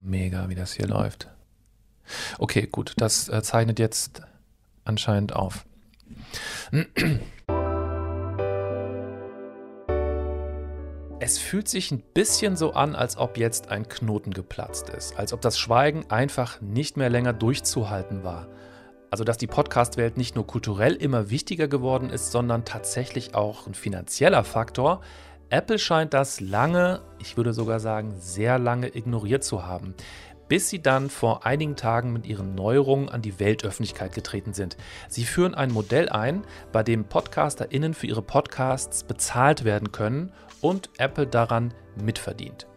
Mega, wie das hier läuft. Okay, gut, das äh, zeichnet jetzt anscheinend auf. Es fühlt sich ein bisschen so an, als ob jetzt ein Knoten geplatzt ist, als ob das Schweigen einfach nicht mehr länger durchzuhalten war. Also dass die Podcast-Welt nicht nur kulturell immer wichtiger geworden ist, sondern tatsächlich auch ein finanzieller Faktor. Apple scheint das lange, ich würde sogar sagen sehr lange ignoriert zu haben, bis sie dann vor einigen Tagen mit ihren Neuerungen an die Weltöffentlichkeit getreten sind. Sie führen ein Modell ein, bei dem PodcasterInnen für ihre Podcasts bezahlt werden können und Apple daran mitverdient.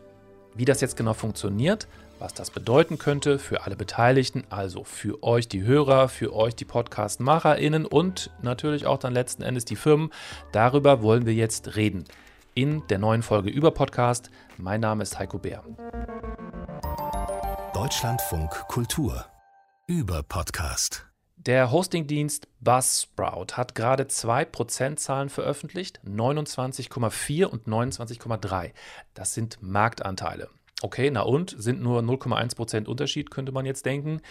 Wie das jetzt genau funktioniert, was das bedeuten könnte für alle Beteiligten, also für euch die Hörer, für euch die Podcast-MacherInnen und natürlich auch dann letzten Endes die Firmen, darüber wollen wir jetzt reden. In der neuen Folge über Podcast. Mein Name ist Heiko Bär. Deutschlandfunk Kultur über Podcast. Der Hostingdienst Buzzsprout hat gerade zwei Prozentzahlen veröffentlicht, 29,4 und 29,3. Das sind Marktanteile. Okay, na und, sind nur 0,1 Prozent Unterschied, könnte man jetzt denken.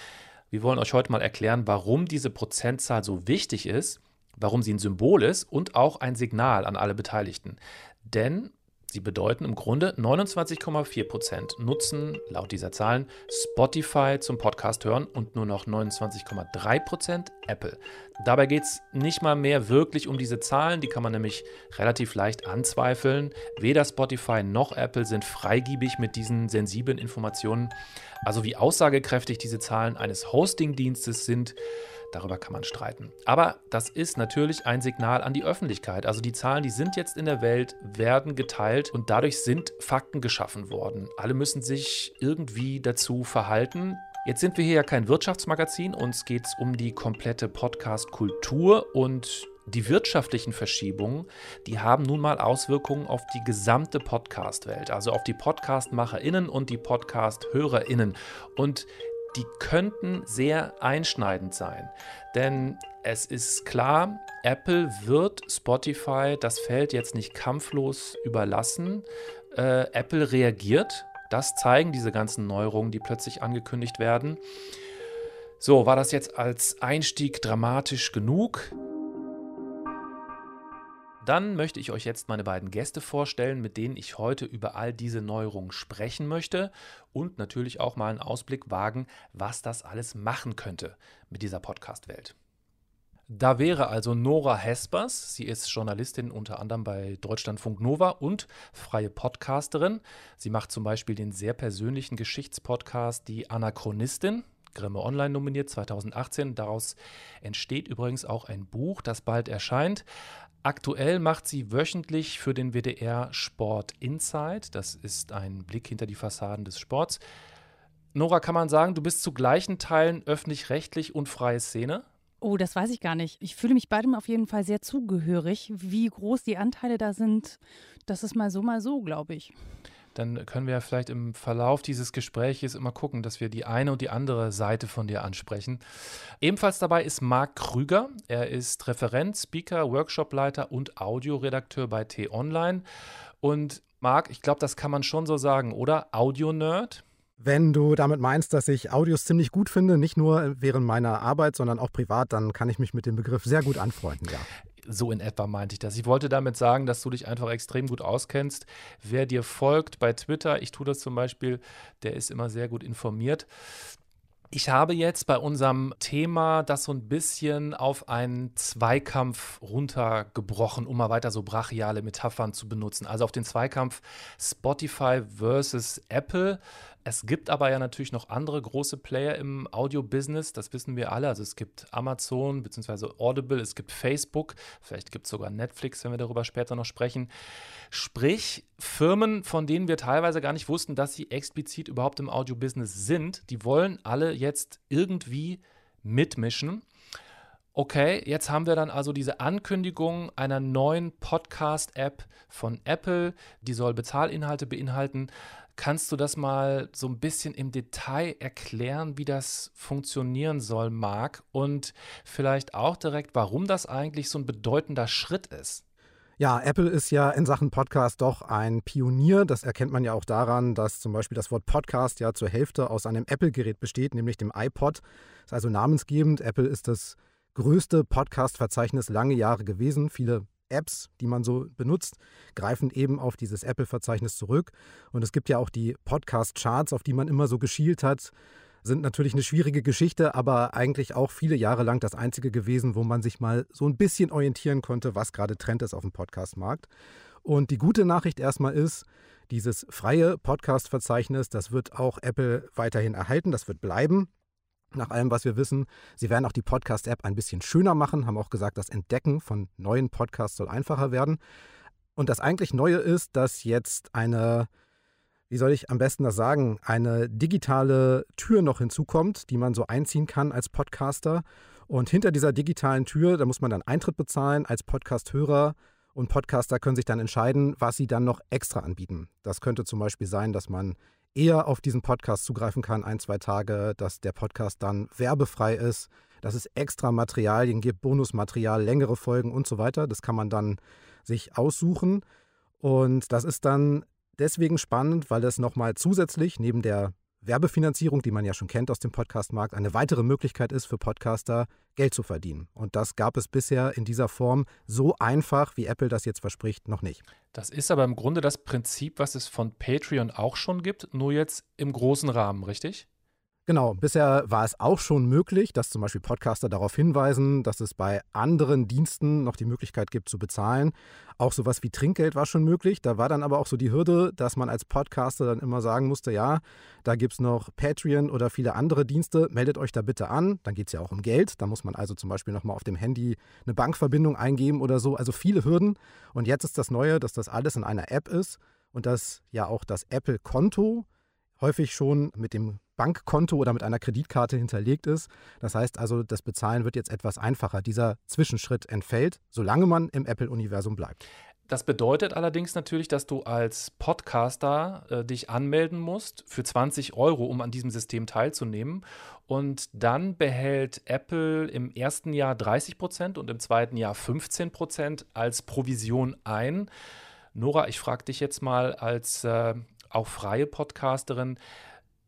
Wir wollen euch heute mal erklären, warum diese Prozentzahl so wichtig ist, warum sie ein Symbol ist und auch ein Signal an alle Beteiligten. Denn Sie bedeuten im Grunde 29,4 Prozent nutzen laut dieser Zahlen Spotify zum Podcast hören und nur noch 29,3 Prozent Apple. Dabei geht es nicht mal mehr wirklich um diese Zahlen, die kann man nämlich relativ leicht anzweifeln. Weder Spotify noch Apple sind freigiebig mit diesen sensiblen Informationen. Also wie aussagekräftig diese Zahlen eines Hostingdienstes sind, Darüber kann man streiten. Aber das ist natürlich ein Signal an die Öffentlichkeit. Also die Zahlen, die sind jetzt in der Welt, werden geteilt und dadurch sind Fakten geschaffen worden. Alle müssen sich irgendwie dazu verhalten. Jetzt sind wir hier ja kein Wirtschaftsmagazin, uns geht es um die komplette Podcast-Kultur und die wirtschaftlichen Verschiebungen, die haben nun mal Auswirkungen auf die gesamte Podcast-Welt, also auf die Podcast-MacherInnen und die Podcast-HörerInnen. Und die könnten sehr einschneidend sein. Denn es ist klar, Apple wird Spotify das Feld jetzt nicht kampflos überlassen. Äh, Apple reagiert. Das zeigen diese ganzen Neuerungen, die plötzlich angekündigt werden. So, war das jetzt als Einstieg dramatisch genug? Dann möchte ich euch jetzt meine beiden Gäste vorstellen, mit denen ich heute über all diese Neuerungen sprechen möchte und natürlich auch mal einen Ausblick wagen, was das alles machen könnte mit dieser Podcast-Welt. Da wäre also Nora Hespers. Sie ist Journalistin unter anderem bei Deutschlandfunk Nova und freie Podcasterin. Sie macht zum Beispiel den sehr persönlichen Geschichtspodcast Die Anachronistin. Grimme Online nominiert 2018. Daraus entsteht übrigens auch ein Buch, das bald erscheint. Aktuell macht sie wöchentlich für den WDR Sport Insight. Das ist ein Blick hinter die Fassaden des Sports. Nora, kann man sagen, du bist zu gleichen Teilen öffentlich-rechtlich und freie Szene? Oh, das weiß ich gar nicht. Ich fühle mich beidem auf jeden Fall sehr zugehörig. Wie groß die Anteile da sind, das ist mal so, mal so, glaube ich dann können wir vielleicht im Verlauf dieses Gespräches immer gucken, dass wir die eine und die andere Seite von dir ansprechen. Ebenfalls dabei ist Marc Krüger. Er ist Referent, Speaker, Workshopleiter und Audioredakteur bei T-Online. Und Marc, ich glaube, das kann man schon so sagen, oder? Audio-Nerd? Wenn du damit meinst, dass ich Audios ziemlich gut finde, nicht nur während meiner Arbeit, sondern auch privat, dann kann ich mich mit dem Begriff sehr gut anfreunden, ja. So in etwa meinte ich das. Ich wollte damit sagen, dass du dich einfach extrem gut auskennst. Wer dir folgt bei Twitter, ich tue das zum Beispiel, der ist immer sehr gut informiert. Ich habe jetzt bei unserem Thema das so ein bisschen auf einen Zweikampf runtergebrochen, um mal weiter so brachiale Metaphern zu benutzen. Also auf den Zweikampf Spotify versus Apple. Es gibt aber ja natürlich noch andere große Player im Audio-Business, das wissen wir alle. Also es gibt Amazon bzw. Audible, es gibt Facebook, vielleicht gibt es sogar Netflix, wenn wir darüber später noch sprechen. Sprich, Firmen, von denen wir teilweise gar nicht wussten, dass sie explizit überhaupt im Audio-Business sind, die wollen alle jetzt irgendwie mitmischen. Okay, jetzt haben wir dann also diese Ankündigung einer neuen Podcast-App von Apple, die soll Bezahlinhalte beinhalten. Kannst du das mal so ein bisschen im Detail erklären, wie das funktionieren soll, Marc? Und vielleicht auch direkt, warum das eigentlich so ein bedeutender Schritt ist? Ja, Apple ist ja in Sachen Podcast doch ein Pionier. Das erkennt man ja auch daran, dass zum Beispiel das Wort Podcast ja zur Hälfte aus einem Apple-Gerät besteht, nämlich dem iPod. Das ist also namensgebend. Apple ist das größte Podcast-Verzeichnis lange Jahre gewesen. Viele Apps, die man so benutzt, greifen eben auf dieses Apple-Verzeichnis zurück. Und es gibt ja auch die Podcast-Charts, auf die man immer so geschielt hat sind natürlich eine schwierige Geschichte, aber eigentlich auch viele Jahre lang das einzige gewesen, wo man sich mal so ein bisschen orientieren konnte, was gerade Trend ist auf dem Podcast-Markt. Und die gute Nachricht erstmal ist, dieses freie Podcast-Verzeichnis, das wird auch Apple weiterhin erhalten, das wird bleiben. Nach allem, was wir wissen, sie werden auch die Podcast-App ein bisschen schöner machen, haben auch gesagt, das Entdecken von neuen Podcasts soll einfacher werden. Und das eigentlich Neue ist, dass jetzt eine wie soll ich am besten das sagen, eine digitale Tür noch hinzukommt, die man so einziehen kann als Podcaster. Und hinter dieser digitalen Tür, da muss man dann Eintritt bezahlen als Podcast-Hörer. Und Podcaster können sich dann entscheiden, was sie dann noch extra anbieten. Das könnte zum Beispiel sein, dass man eher auf diesen Podcast zugreifen kann, ein, zwei Tage, dass der Podcast dann werbefrei ist, dass es extra Materialien gibt, Bonusmaterial, längere Folgen und so weiter. Das kann man dann sich aussuchen. Und das ist dann deswegen spannend, weil es nochmal zusätzlich neben der Werbefinanzierung, die man ja schon kennt aus dem Podcastmarkt, eine weitere Möglichkeit ist für Podcaster, Geld zu verdienen. Und das gab es bisher in dieser Form so einfach, wie Apple das jetzt verspricht, noch nicht. Das ist aber im Grunde das Prinzip, was es von Patreon auch schon gibt, nur jetzt im großen Rahmen, richtig? Genau, bisher war es auch schon möglich, dass zum Beispiel Podcaster darauf hinweisen, dass es bei anderen Diensten noch die Möglichkeit gibt zu bezahlen. Auch sowas wie Trinkgeld war schon möglich. Da war dann aber auch so die Hürde, dass man als Podcaster dann immer sagen musste, ja, da gibt es noch Patreon oder viele andere Dienste, meldet euch da bitte an. Dann geht es ja auch um Geld. Da muss man also zum Beispiel nochmal auf dem Handy eine Bankverbindung eingeben oder so. Also viele Hürden. Und jetzt ist das Neue, dass das alles in einer App ist und dass ja auch das Apple-Konto häufig schon mit dem Bankkonto oder mit einer Kreditkarte hinterlegt ist. Das heißt also, das Bezahlen wird jetzt etwas einfacher. Dieser Zwischenschritt entfällt, solange man im Apple-Universum bleibt. Das bedeutet allerdings natürlich, dass du als Podcaster äh, dich anmelden musst für 20 Euro, um an diesem System teilzunehmen. Und dann behält Apple im ersten Jahr 30 Prozent und im zweiten Jahr 15 Prozent als Provision ein. Nora, ich frage dich jetzt mal als äh, auch freie Podcasterin,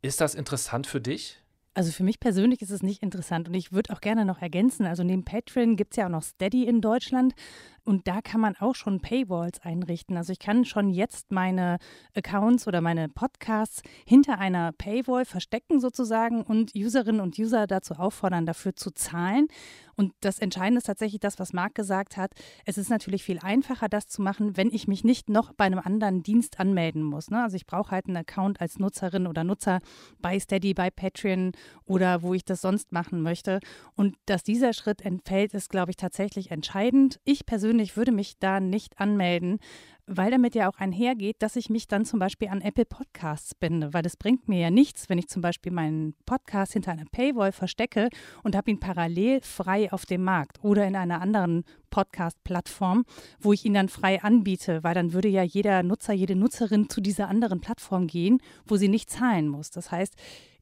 ist das interessant für dich? Also für mich persönlich ist es nicht interessant und ich würde auch gerne noch ergänzen, also neben Patreon gibt es ja auch noch Steady in Deutschland. Und da kann man auch schon Paywalls einrichten. Also ich kann schon jetzt meine Accounts oder meine Podcasts hinter einer Paywall verstecken sozusagen und Userinnen und User dazu auffordern, dafür zu zahlen. Und das Entscheidende ist tatsächlich das, was Marc gesagt hat. Es ist natürlich viel einfacher, das zu machen, wenn ich mich nicht noch bei einem anderen Dienst anmelden muss. Ne? Also ich brauche halt einen Account als Nutzerin oder Nutzer bei Steady, bei Patreon oder wo ich das sonst machen möchte. Und dass dieser Schritt entfällt, ist, glaube ich, tatsächlich entscheidend. Ich persönlich persönlich würde mich da nicht anmelden, weil damit ja auch einhergeht, dass ich mich dann zum Beispiel an Apple Podcasts binde, weil es bringt mir ja nichts, wenn ich zum Beispiel meinen Podcast hinter einer Paywall verstecke und habe ihn parallel frei auf dem Markt oder in einer anderen Podcast-Plattform, wo ich ihn dann frei anbiete, weil dann würde ja jeder Nutzer, jede Nutzerin zu dieser anderen Plattform gehen, wo sie nicht zahlen muss. Das heißt,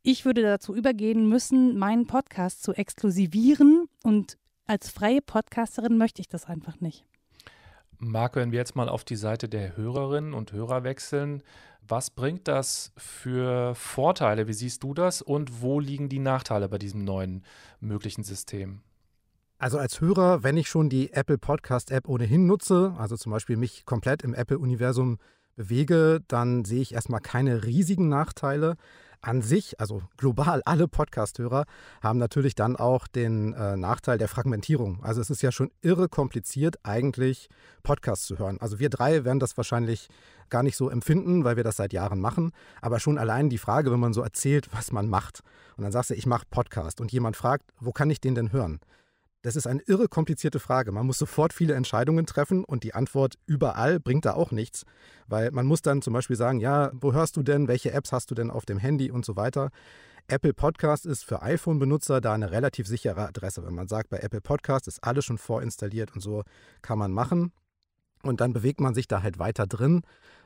ich würde dazu übergehen müssen, meinen Podcast zu exklusivieren und als freie Podcasterin möchte ich das einfach nicht. Marc, wenn wir jetzt mal auf die Seite der Hörerinnen und Hörer wechseln, was bringt das für Vorteile? Wie siehst du das und wo liegen die Nachteile bei diesem neuen möglichen System? Also als Hörer, wenn ich schon die Apple Podcast App ohnehin nutze, also zum Beispiel mich komplett im Apple-Universum bewege, dann sehe ich erstmal keine riesigen Nachteile an sich, also global alle Podcast-Hörer, haben natürlich dann auch den äh, Nachteil der Fragmentierung. Also es ist ja schon irre kompliziert, eigentlich Podcasts zu hören. Also wir drei werden das wahrscheinlich gar nicht so empfinden, weil wir das seit Jahren machen. Aber schon allein die Frage, wenn man so erzählt, was man macht. Und dann sagst du, ich mache Podcast und jemand fragt, wo kann ich den denn hören? Das ist eine irre komplizierte Frage. Man muss sofort viele Entscheidungen treffen und die Antwort überall bringt da auch nichts, weil man muss dann zum Beispiel sagen, ja, wo hörst du denn, welche Apps hast du denn auf dem Handy und so weiter. Apple Podcast ist für iPhone-Benutzer da eine relativ sichere Adresse. Wenn man sagt, bei Apple Podcast ist alles schon vorinstalliert und so kann man machen. Und dann bewegt man sich da halt weiter drin.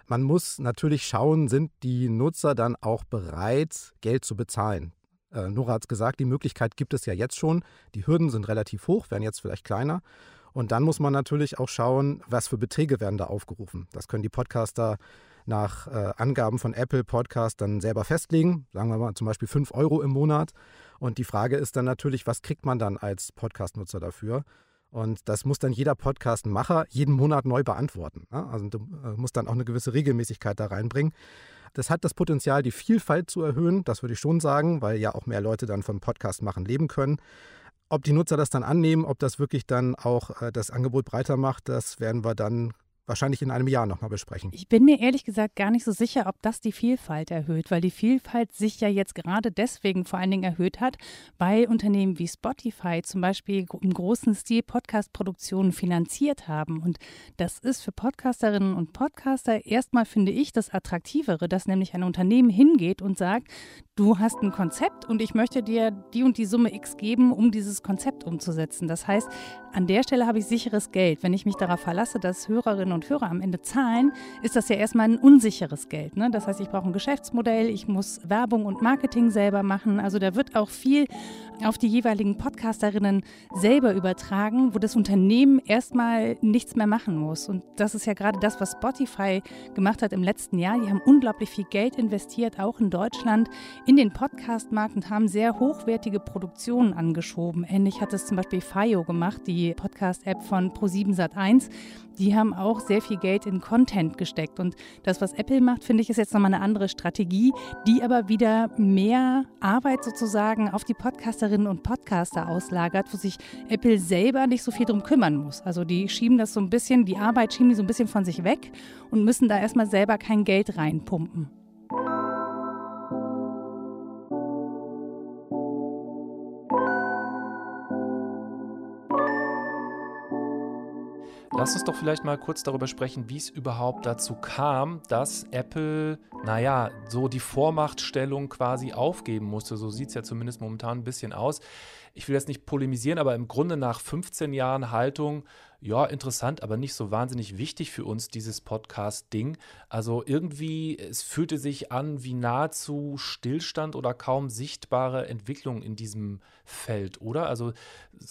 Man muss natürlich schauen, sind die Nutzer dann auch bereit, Geld zu bezahlen. Äh, Nora hat es gesagt, die Möglichkeit gibt es ja jetzt schon. Die Hürden sind relativ hoch, werden jetzt vielleicht kleiner. Und dann muss man natürlich auch schauen, was für Beträge werden da aufgerufen. Das können die Podcaster nach äh, Angaben von Apple Podcast dann selber festlegen. Sagen wir mal zum Beispiel 5 Euro im Monat. Und die Frage ist dann natürlich, was kriegt man dann als Podcast-Nutzer dafür? Und das muss dann jeder Podcast-Macher jeden Monat neu beantworten. Ne? Also du äh, musst dann auch eine gewisse Regelmäßigkeit da reinbringen. Das hat das Potenzial, die Vielfalt zu erhöhen, das würde ich schon sagen, weil ja auch mehr Leute dann vom Podcast machen leben können. Ob die Nutzer das dann annehmen, ob das wirklich dann auch äh, das Angebot breiter macht, das werden wir dann wahrscheinlich in einem Jahr nochmal besprechen. Ich bin mir ehrlich gesagt gar nicht so sicher, ob das die Vielfalt erhöht, weil die Vielfalt sich ja jetzt gerade deswegen vor allen Dingen erhöht hat, weil Unternehmen wie Spotify zum Beispiel im großen Stil Podcast-Produktionen finanziert haben. Und das ist für Podcasterinnen und Podcaster erstmal, finde ich, das Attraktivere, dass nämlich ein Unternehmen hingeht und sagt, du hast ein Konzept und ich möchte dir die und die Summe X geben, um dieses Konzept umzusetzen. Das heißt, an der Stelle habe ich sicheres Geld. Wenn ich mich darauf verlasse, dass Hörerinnen und Hörer am Ende zahlen, ist das ja erstmal ein unsicheres Geld. Ne? Das heißt, ich brauche ein Geschäftsmodell, ich muss Werbung und Marketing selber machen. Also da wird auch viel auf die jeweiligen Podcasterinnen selber übertragen, wo das Unternehmen erstmal nichts mehr machen muss. Und das ist ja gerade das, was Spotify gemacht hat im letzten Jahr. Die haben unglaublich viel Geld investiert, auch in Deutschland, in den Podcastmarkt und haben sehr hochwertige Produktionen angeschoben. Ähnlich hat es zum Beispiel FIO gemacht, die Podcast-App von Pro7 Sat1 die haben auch sehr viel Geld in Content gesteckt. Und das, was Apple macht, finde ich, ist jetzt nochmal eine andere Strategie, die aber wieder mehr Arbeit sozusagen auf die Podcasterinnen und Podcaster auslagert, wo sich Apple selber nicht so viel drum kümmern muss. Also die schieben das so ein bisschen, die Arbeit schieben die so ein bisschen von sich weg und müssen da erstmal selber kein Geld reinpumpen. Lass uns doch vielleicht mal kurz darüber sprechen, wie es überhaupt dazu kam, dass Apple, naja, so die Vormachtstellung quasi aufgeben musste. So sieht es ja zumindest momentan ein bisschen aus. Ich will jetzt nicht polemisieren, aber im Grunde nach 15 Jahren Haltung ja, interessant, aber nicht so wahnsinnig wichtig für uns, dieses Podcast-Ding. Also irgendwie, es fühlte sich an wie nahezu Stillstand oder kaum sichtbare Entwicklung in diesem Feld, oder? Also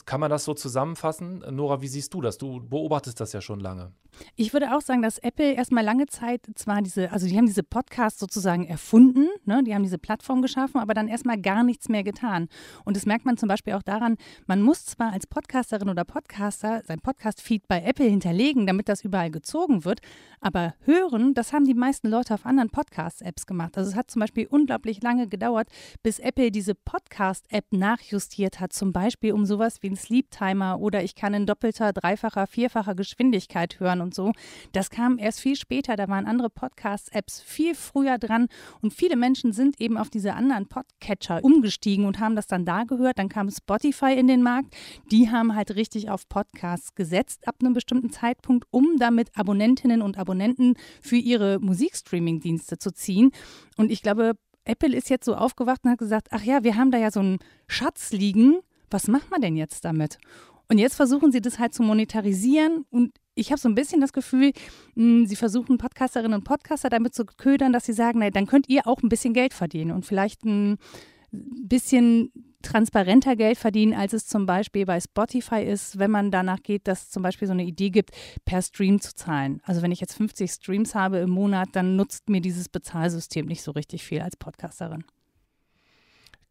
kann man das so zusammenfassen? Nora, wie siehst du das? Du beobachtest das ja schon lange. Ich würde auch sagen, dass Apple erstmal lange Zeit zwar diese, also die haben diese Podcasts sozusagen erfunden, ne? die haben diese Plattform geschaffen, aber dann erstmal gar nichts mehr getan. Und das merkt man zum Beispiel auch daran, man muss zwar als Podcasterin oder Podcaster sein Podcast-Feed bei Apple hinterlegen, damit das überall gezogen wird, aber hören, das haben die meisten Leute auf anderen Podcast-Apps gemacht. Also es hat zum Beispiel unglaublich lange gedauert, bis Apple diese Podcast-App nachjustiert hat, zum Beispiel um sowas wie ein Sleep-Timer oder ich kann in doppelter, dreifacher, vierfacher Geschwindigkeit hören und so. Das kam erst viel später, da waren andere Podcast-Apps viel früher dran und viele Menschen sind eben auf diese anderen Podcatcher umgestiegen und haben das dann da gehört. Dann kam Spotify in den Markt. Die haben halt richtig auf Podcasts gesetzt ab einem bestimmten Zeitpunkt, um damit Abonnentinnen und Abonnenten für ihre Musikstreaming-Dienste zu ziehen. Und ich glaube, Apple ist jetzt so aufgewacht und hat gesagt, ach ja, wir haben da ja so einen Schatz liegen. Was macht man denn jetzt damit? Und jetzt versuchen sie das halt zu monetarisieren und ich habe so ein bisschen das Gefühl, mh, hm, sie versuchen Podcasterinnen und Podcaster damit zu ködern, dass sie sagen, na, dann könnt ihr auch ein bisschen Geld verdienen und vielleicht ein bisschen transparenter Geld verdienen, als es zum Beispiel bei Spotify ist, wenn man danach geht, dass es zum Beispiel so eine Idee gibt, per Stream zu zahlen. Also wenn ich jetzt 50 Streams habe im Monat, dann nutzt mir dieses Bezahlsystem nicht so richtig viel als Podcasterin.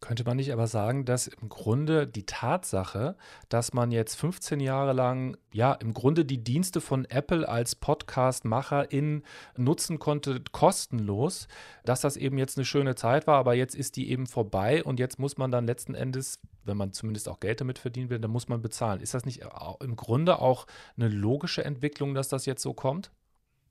Könnte man nicht aber sagen, dass im Grunde die Tatsache, dass man jetzt 15 Jahre lang, ja, im Grunde die Dienste von Apple als Podcast-Macherin nutzen konnte, kostenlos, dass das eben jetzt eine schöne Zeit war, aber jetzt ist die eben vorbei und jetzt muss man dann letzten Endes, wenn man zumindest auch Geld damit verdienen will, dann muss man bezahlen. Ist das nicht im Grunde auch eine logische Entwicklung, dass das jetzt so kommt?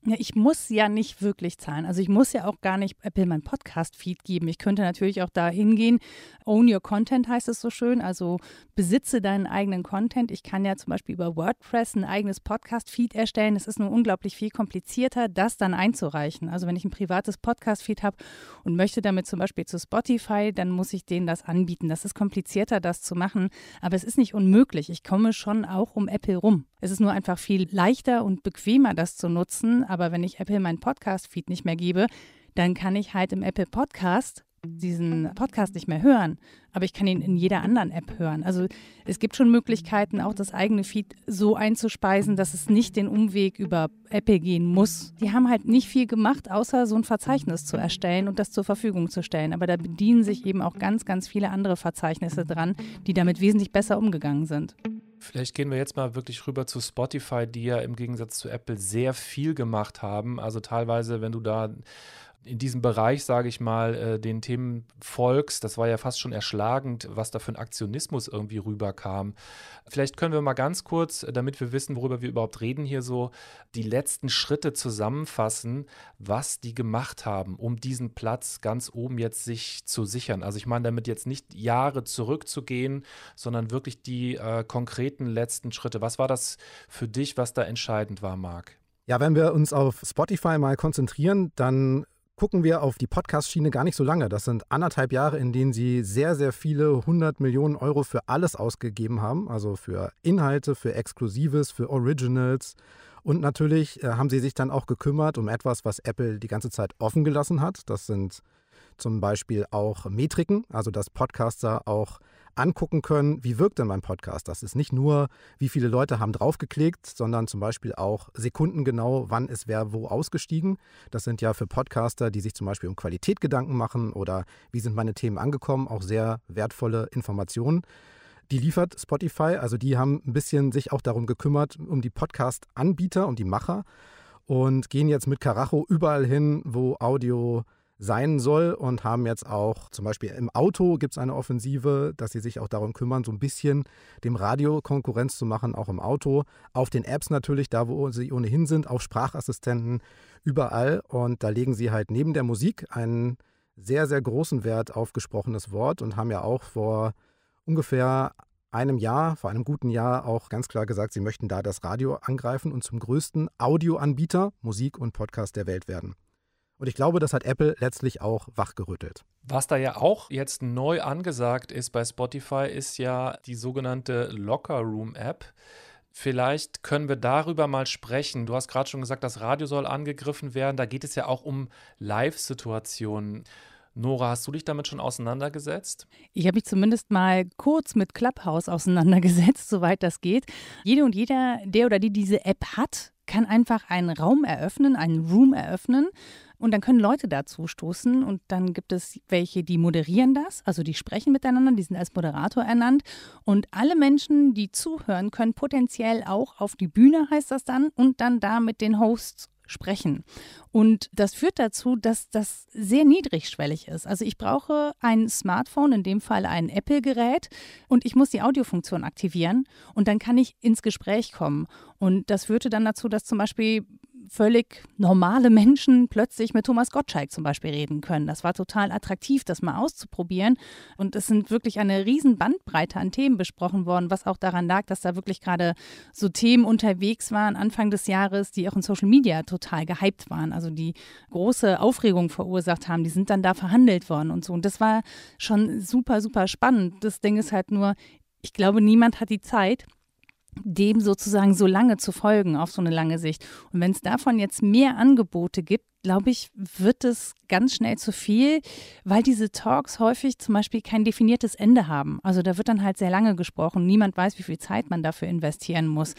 Ja, ich muss ja nicht wirklich zahlen. Also ich muss ja auch gar nicht Apple mein Podcast-Feed geben. Ich könnte natürlich auch da hingehen. Own your content heißt es so schön. Also besitze deinen eigenen Content. Ich kann ja zum Beispiel über WordPress ein eigenes Podcast-Feed erstellen. Es ist nur unglaublich viel komplizierter, das dann einzureichen. Also wenn ich ein privates Podcast-Feed habe und möchte damit zum Beispiel zu Spotify, dann muss ich denen das anbieten. Das ist komplizierter, das zu machen. Aber es ist nicht unmöglich. Ich komme schon auch um Apple rum. Es ist nur einfach viel leichter und bequemer, das zu nutzen. Aber wenn ich Apple meinen Podcast-Feed nicht mehr gebe, dann kann ich halt im Apple Podcast diesen Podcast nicht mehr hören, aber ich kann ihn in jeder anderen App hören. Also es gibt schon Möglichkeiten, auch das eigene Feed so einzuspeisen, dass es nicht den Umweg über Apple gehen muss. Die haben halt nicht viel gemacht, außer so ein Verzeichnis zu erstellen und das zur Verfügung zu stellen. Aber da bedienen sich eben auch ganz, ganz viele andere Verzeichnisse dran, die damit wesentlich besser umgegangen sind. Vielleicht gehen wir jetzt mal wirklich rüber zu Spotify, die ja im Gegensatz zu Apple sehr viel gemacht haben. Also teilweise, wenn du da in diesem Bereich, sage ich mal, äh, den Themen folgst, das war ja fast schon erschlagend, was da für ein Aktionismus irgendwie rüberkam. Vielleicht können wir mal ganz kurz, äh, damit wir wissen, worüber wir überhaupt reden, hier so die letzten Schritte zusammenfassen, was die gemacht haben, um diesen Platz ganz oben jetzt sich zu sichern. Also ich meine damit jetzt nicht Jahre zurückzugehen, sondern wirklich die äh, konkreten letzten Schritte. Was war das für dich, was da entscheidend war, Marc? Ja, wenn wir uns auf Spotify mal konzentrieren, dann gucken wir auf die Podcast-Schiene gar nicht so lange. Das sind anderthalb Jahre, in denen sie sehr, sehr viele hundert Millionen Euro für alles ausgegeben haben. Also für Inhalte, für Exklusives, für Originals. Und natürlich äh, haben sie sich dann auch gekümmert um etwas, was Apple die ganze Zeit offen gelassen hat. Das sind zum Beispiel auch Metriken, also dass Podcaster auch angucken können, wie wirkt denn mein Podcast. Das ist nicht nur, wie viele Leute haben draufgeklickt, sondern zum Beispiel auch sekundengenau, wann ist wer wo ausgestiegen. Das sind ja für Podcaster, die sich zum Beispiel um Qualität Gedanken machen oder wie sind meine Themen angekommen, auch sehr wertvolle Informationen. Die liefert Spotify, also die haben ein bisschen sich auch darum gekümmert, um die Podcast-Anbieter und die Macher und gehen jetzt mit Karacho überall hin, wo Audio sein soll und haben jetzt auch zum Beispiel im Auto gibt es eine Offensive, dass sie sich auch darum kümmern, so ein bisschen dem Radio Konkurrenz zu machen, auch im Auto. Auf den Apps natürlich, da wo sie ohnehin sind, auf Sprachassistenten, überall. Und da legen sie halt neben der Musik einen sehr, sehr großen Wert auf gesprochenes Wort und haben ja auch vor ungefähr einem Jahr, vor einem guten Jahr auch ganz klar gesagt, sie möchten da das Radio angreifen und zum größten Audioanbieter Musik und Podcast der Welt werden. Und ich glaube, das hat Apple letztlich auch wachgerüttelt. Was da ja auch jetzt neu angesagt ist bei Spotify, ist ja die sogenannte Locker Room App. Vielleicht können wir darüber mal sprechen. Du hast gerade schon gesagt, das Radio soll angegriffen werden. Da geht es ja auch um Live-Situationen. Nora, hast du dich damit schon auseinandergesetzt? Ich habe mich zumindest mal kurz mit Clubhouse auseinandergesetzt, soweit das geht. Jede und jeder, der oder die diese App hat, kann einfach einen Raum eröffnen, einen Room eröffnen und dann können Leute dazu stoßen und dann gibt es welche, die moderieren das, also die sprechen miteinander, die sind als Moderator ernannt. Und alle Menschen, die zuhören, können potenziell auch auf die Bühne, heißt das dann, und dann da mit den Hosts sprechen. Und das führt dazu, dass das sehr niedrigschwellig ist. Also ich brauche ein Smartphone, in dem Fall ein Apple-Gerät, und ich muss die Audiofunktion aktivieren und dann kann ich ins Gespräch kommen. Und das führte dann dazu, dass zum Beispiel völlig normale Menschen plötzlich mit Thomas Gottschalk zum Beispiel reden können. Das war total attraktiv, das mal auszuprobieren. Und es sind wirklich eine riesen Bandbreite an Themen besprochen worden, was auch daran lag, dass da wirklich gerade so Themen unterwegs waren Anfang des Jahres, die auch in Social Media total gehypt waren. Also die große Aufregung verursacht haben. Die sind dann da verhandelt worden und so. Und das war schon super, super spannend. Das Ding ist halt nur, ich glaube, niemand hat die Zeit, dem sozusagen so lange zu folgen auf so eine lange Sicht. Und wenn es davon jetzt mehr Angebote gibt, glaube ich, wird es ganz schnell zu viel, weil diese Talks häufig zum Beispiel kein definiertes Ende haben. Also da wird dann halt sehr lange gesprochen. Niemand weiß, wie viel Zeit man dafür investieren muss.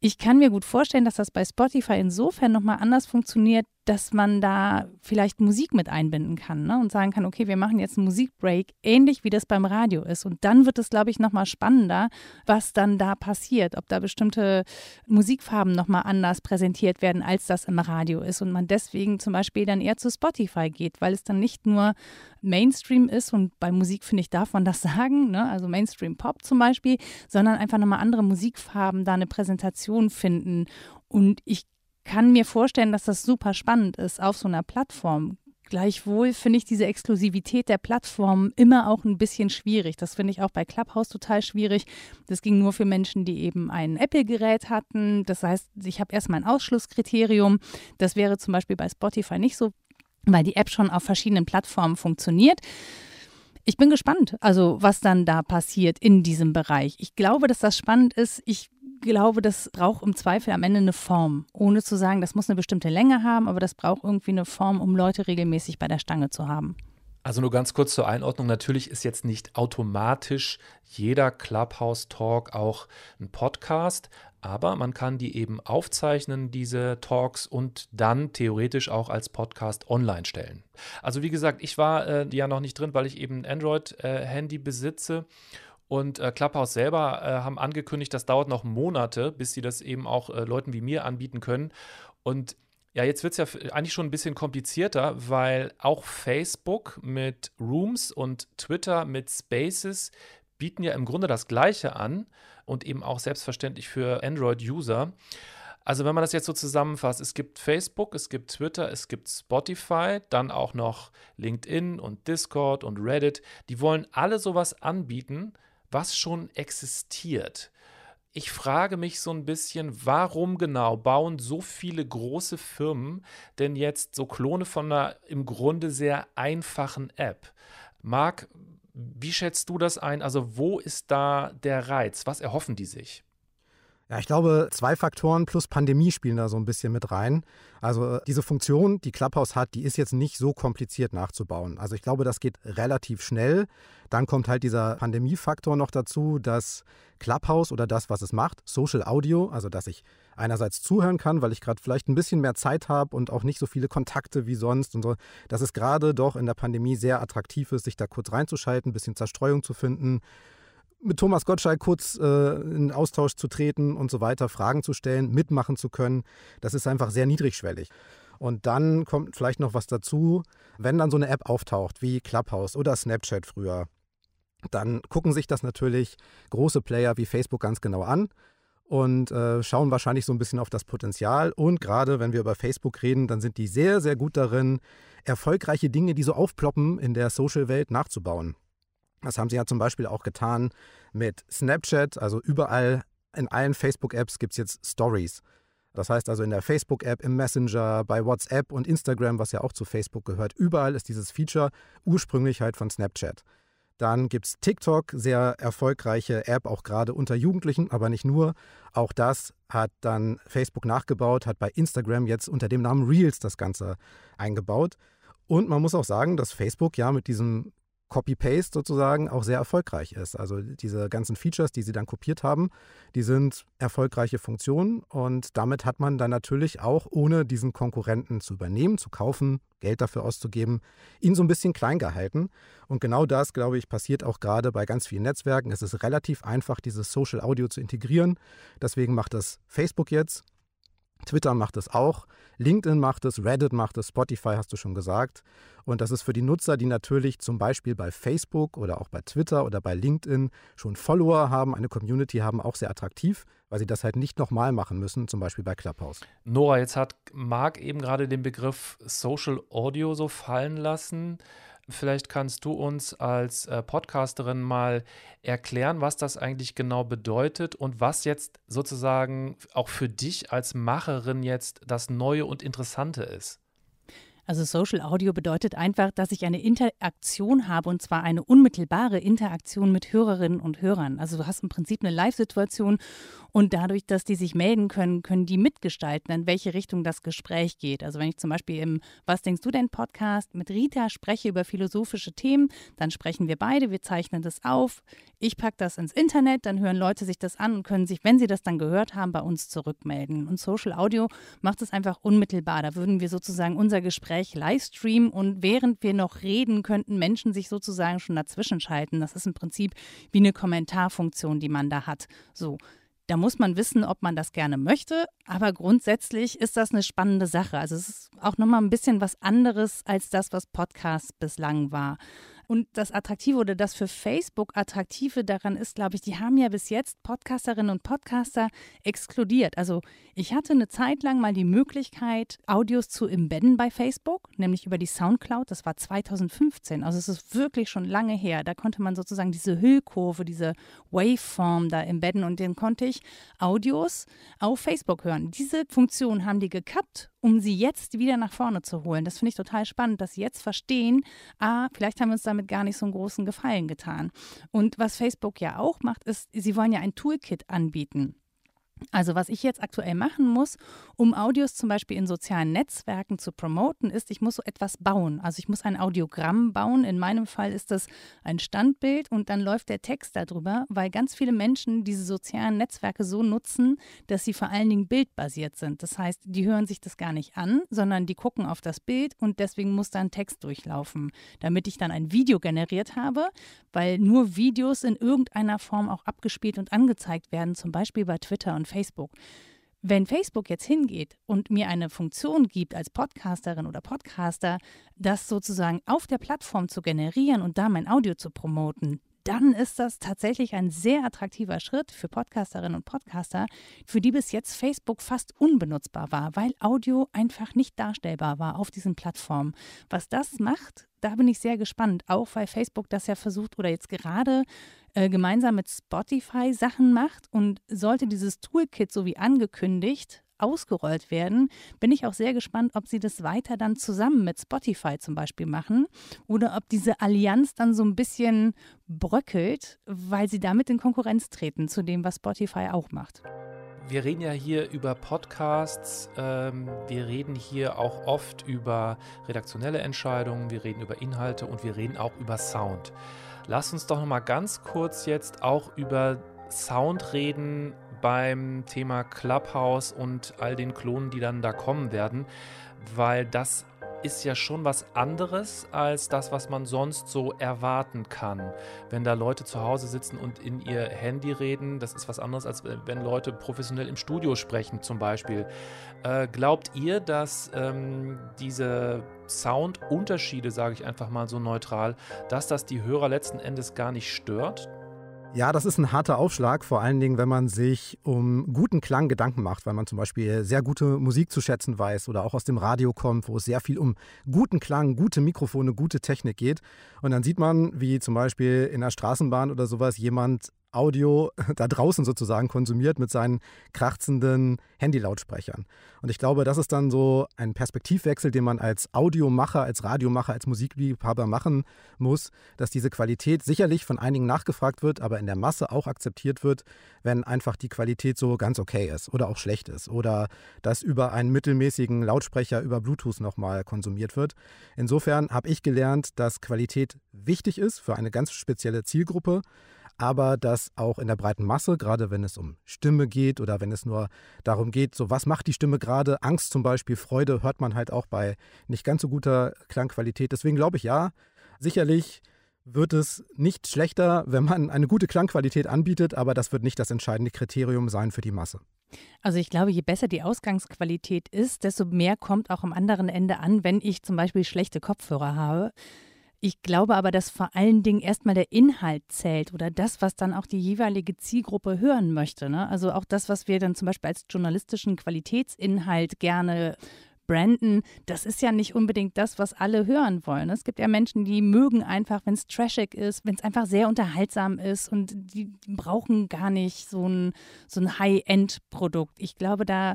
Ich kann mir gut vorstellen, dass das bei Spotify insofern nochmal anders funktioniert, dass man da vielleicht Musik mit einbinden kann ne? und sagen kann, okay, wir machen jetzt einen Musikbreak, ähnlich wie das beim Radio ist. Und dann wird es, glaube ich, nochmal spannender, was dann da passiert, ob da bestimmte Musikfarben nochmal anders präsentiert werden, als das im Radio ist. Und man deswegen zum Beispiel dann eher zu Spotify geht, weil es dann nicht nur Mainstream ist und bei Musik, finde ich, darf man das sagen, ne? also Mainstream Pop zum Beispiel, sondern einfach nochmal andere Musikfarben da eine Präsentation finden. Und ich kann mir vorstellen, dass das super spannend ist auf so einer Plattform. Gleichwohl finde ich diese Exklusivität der Plattform immer auch ein bisschen schwierig. Das finde ich auch bei Clubhouse total schwierig. Das ging nur für Menschen, die eben ein Apple-Gerät hatten. Das heißt, ich habe erstmal ein Ausschlusskriterium. Das wäre zum Beispiel bei Spotify nicht so, weil die App schon auf verschiedenen Plattformen funktioniert. Ich bin gespannt, also was dann da passiert in diesem Bereich. Ich glaube, dass das spannend ist. Ich glaube, das braucht im Zweifel am Ende eine Form. Ohne zu sagen, das muss eine bestimmte Länge haben, aber das braucht irgendwie eine Form, um Leute regelmäßig bei der Stange zu haben. Also nur ganz kurz zur Einordnung. Natürlich ist jetzt nicht automatisch jeder Clubhouse-Talk auch ein Podcast, aber man kann die eben aufzeichnen, diese Talks, und dann theoretisch auch als Podcast online stellen. Also wie gesagt, ich war äh, ja noch nicht drin, weil ich eben ein Android-Handy äh, besitze. Und äh, Clubhouse selber äh, haben angekündigt, das dauert noch Monate, bis sie das eben auch äh, Leuten wie mir anbieten können. Und ja, jetzt wird es ja eigentlich schon ein bisschen komplizierter, weil auch Facebook mit Rooms und Twitter mit Spaces bieten ja im Grunde das Gleiche an und eben auch selbstverständlich für Android-User. Also wenn man das jetzt so zusammenfasst, es gibt Facebook, es gibt Twitter, es gibt Spotify, dann auch noch LinkedIn und Discord und Reddit. Die wollen alle sowas anbieten, was schon existiert ich frage mich so ein bisschen, warum genau bauen so viele große Firmen denn jetzt so Klone von einer im Grunde sehr einfachen App? Marc, wie schätzt du das ein? Also wo ist da der Reiz? Was erhoffen die sich? Ja, ich glaube, zwei Faktoren plus Pandemie spielen da so ein bisschen mit rein. Also diese Funktion, die Clubhouse hat, die ist jetzt nicht so kompliziert nachzubauen. Also ich glaube, das geht relativ schnell. Dann kommt halt dieser Pandemiefaktor noch dazu, dass Clubhouse oder das, was es macht, Social Audio, also dass ich einerseits zuhören kann, weil ich gerade vielleicht ein bisschen mehr Zeit habe und auch nicht so viele Kontakte wie sonst und so, dass es gerade doch in der Pandemie sehr attraktiv ist, sich da kurz reinzuschalten, ein bisschen Zerstreuung zu finden mit Thomas Gottschalk kurz äh, in Austausch zu treten und so weiter, Fragen zu stellen, mitmachen zu können. Das ist einfach sehr niedrigschwellig. Und dann kommt vielleicht noch was dazu, wenn dann so eine App auftaucht, wie Clubhouse oder Snapchat früher, dann gucken sich das natürlich große Player wie Facebook ganz genau an und äh, schauen wahrscheinlich so ein bisschen auf das Potenzial. Und gerade wenn wir über Facebook reden, dann sind die sehr, sehr gut darin, erfolgreiche Dinge, die so aufploppen in der Social-Welt nachzubauen. Das haben sie ja zum Beispiel auch getan mit Snapchat. Also überall in allen Facebook-Apps gibt es jetzt Stories. Das heißt also in der Facebook-App, im Messenger, bei WhatsApp und Instagram, was ja auch zu Facebook gehört, überall ist dieses Feature ursprünglich halt von Snapchat. Dann gibt es TikTok, sehr erfolgreiche App, auch gerade unter Jugendlichen, aber nicht nur. Auch das hat dann Facebook nachgebaut, hat bei Instagram jetzt unter dem Namen Reels das Ganze eingebaut. Und man muss auch sagen, dass Facebook ja mit diesem Copy-Paste sozusagen auch sehr erfolgreich ist. Also diese ganzen Features, die sie dann kopiert haben, die sind erfolgreiche Funktionen und damit hat man dann natürlich auch, ohne diesen Konkurrenten zu übernehmen, zu kaufen, Geld dafür auszugeben, ihn so ein bisschen klein gehalten. Und genau das, glaube ich, passiert auch gerade bei ganz vielen Netzwerken. Es ist relativ einfach, dieses Social Audio zu integrieren. Deswegen macht das Facebook jetzt Twitter macht es auch, LinkedIn macht es, Reddit macht es, Spotify hast du schon gesagt. Und das ist für die Nutzer, die natürlich zum Beispiel bei Facebook oder auch bei Twitter oder bei LinkedIn schon Follower haben, eine Community haben, auch sehr attraktiv, weil sie das halt nicht nochmal machen müssen, zum Beispiel bei Clubhouse. Nora, jetzt hat Marc eben gerade den Begriff Social Audio so fallen lassen. Vielleicht kannst du uns als äh, Podcasterin mal erklären, was das eigentlich genau bedeutet und was jetzt sozusagen auch für dich als Macherin jetzt das Neue und Interessante ist. Also Social Audio bedeutet einfach, dass ich eine Interaktion habe und zwar eine unmittelbare Interaktion mit Hörerinnen und Hörern. Also du hast im Prinzip eine Live-Situation und dadurch, dass die sich melden können, können die mitgestalten, in welche Richtung das Gespräch geht. Also wenn ich zum Beispiel im Was denkst du denn Podcast mit Rita spreche über philosophische Themen, dann sprechen wir beide, wir zeichnen das auf. Ich packe das ins Internet, dann hören Leute sich das an und können sich, wenn sie das dann gehört haben, bei uns zurückmelden. Und Social Audio macht es einfach unmittelbar. Da würden wir sozusagen unser Gespräch Gespräch livestreamen und während wir noch reden, könnten Menschen sich sozusagen schon dazwischen schalten. Das ist im Prinzip wie eine Kommentarfunktion, die man da hat. So. Da muss man wissen, ob man das gerne möchte, aber grundsätzlich ist das eine spannende Sache. Also es ist auch nochmal ein bisschen was anderes als das, was Podcast bislang war. Und das Attraktive oder das für Facebook Attraktive daran ist, glaube ich, die haben ja bis jetzt Podcasterinnen und Podcaster exkludiert. Also ich hatte eine Zeit lang mal die Möglichkeit, Audios zu embedden bei Facebook, nämlich über die Soundcloud. Das war 2015. Also es ist wirklich schon lange her. Da konnte man sozusagen diese Hüllkurve, diese Waveform da embedden und den konnte ich Audios auf Facebook hören. Diese Funktion haben die gekappt um sie jetzt wieder nach vorne zu holen. Das finde ich total spannend, dass sie jetzt verstehen, ah, vielleicht haben wir uns damit gar nicht so einen großen Gefallen getan. Und was Facebook ja auch macht, ist, sie wollen ja ein Toolkit anbieten. Also was ich jetzt aktuell machen muss, um Audios zum Beispiel in sozialen Netzwerken zu promoten, ist, ich muss so etwas bauen. Also ich muss ein Audiogramm bauen. In meinem Fall ist das ein Standbild und dann läuft der Text darüber, weil ganz viele Menschen diese sozialen Netzwerke so nutzen, dass sie vor allen Dingen bildbasiert sind. Das heißt, die hören sich das gar nicht an, sondern die gucken auf das Bild und deswegen muss da ein Text durchlaufen, damit ich dann ein Video generiert habe, weil nur Videos in irgendeiner Form auch abgespielt und angezeigt werden, zum Beispiel bei Twitter und Facebook. Wenn Facebook jetzt hingeht und mir eine Funktion gibt als Podcasterin oder Podcaster, das sozusagen auf der Plattform zu generieren und da mein Audio zu promoten, dann ist das tatsächlich ein sehr attraktiver Schritt für Podcasterinnen und Podcaster, für die bis jetzt Facebook fast unbenutzbar war, weil Audio einfach nicht darstellbar war auf diesen Plattformen. Was das macht, da bin ich sehr gespannt, auch weil Facebook das ja versucht oder jetzt gerade äh, gemeinsam mit Spotify Sachen macht und sollte dieses Toolkit so wie angekündigt ausgerollt werden, bin ich auch sehr gespannt, ob sie das weiter dann zusammen mit Spotify zum Beispiel machen oder ob diese Allianz dann so ein bisschen bröckelt, weil sie damit in Konkurrenz treten zu dem, was Spotify auch macht. Wir reden ja hier über Podcasts, ähm, wir reden hier auch oft über redaktionelle Entscheidungen, wir reden über Inhalte und wir reden auch über Sound. Lass uns doch noch mal ganz kurz jetzt auch über Sound reden beim Thema Clubhouse und all den Klonen, die dann da kommen werden, weil das ist ja schon was anderes als das, was man sonst so erwarten kann. Wenn da Leute zu Hause sitzen und in ihr Handy reden, das ist was anderes, als wenn Leute professionell im Studio sprechen zum Beispiel. Äh, glaubt ihr, dass ähm, diese Soundunterschiede, sage ich einfach mal so neutral, dass das die Hörer letzten Endes gar nicht stört? Ja, das ist ein harter Aufschlag, vor allen Dingen, wenn man sich um guten Klang Gedanken macht, weil man zum Beispiel sehr gute Musik zu schätzen weiß oder auch aus dem Radio kommt, wo es sehr viel um guten Klang, gute Mikrofone, gute Technik geht. Und dann sieht man, wie zum Beispiel in der Straßenbahn oder sowas jemand Audio da draußen sozusagen konsumiert mit seinen kratzenden Handylautsprechern. Und ich glaube, das ist dann so ein Perspektivwechsel, den man als Audiomacher, als Radiomacher, als Musikliebhaber machen muss, dass diese Qualität sicherlich von einigen nachgefragt wird, aber in der Masse auch akzeptiert wird, wenn einfach die Qualität so ganz okay ist oder auch schlecht ist oder dass über einen mittelmäßigen Lautsprecher über Bluetooth nochmal konsumiert wird. Insofern habe ich gelernt, dass Qualität wichtig ist für eine ganz spezielle Zielgruppe aber dass auch in der breiten Masse, gerade wenn es um Stimme geht oder wenn es nur darum geht, so was macht die Stimme gerade, Angst zum Beispiel, Freude, hört man halt auch bei nicht ganz so guter Klangqualität. Deswegen glaube ich ja, sicherlich wird es nicht schlechter, wenn man eine gute Klangqualität anbietet, aber das wird nicht das entscheidende Kriterium sein für die Masse. Also ich glaube, je besser die Ausgangsqualität ist, desto mehr kommt auch am anderen Ende an, wenn ich zum Beispiel schlechte Kopfhörer habe. Ich glaube aber, dass vor allen Dingen erstmal der Inhalt zählt oder das, was dann auch die jeweilige Zielgruppe hören möchte. Ne? Also auch das, was wir dann zum Beispiel als journalistischen Qualitätsinhalt gerne branden, das ist ja nicht unbedingt das, was alle hören wollen. Es gibt ja Menschen, die mögen einfach, wenn es trashig ist, wenn es einfach sehr unterhaltsam ist und die, die brauchen gar nicht so ein, so ein High-End-Produkt. Ich glaube, da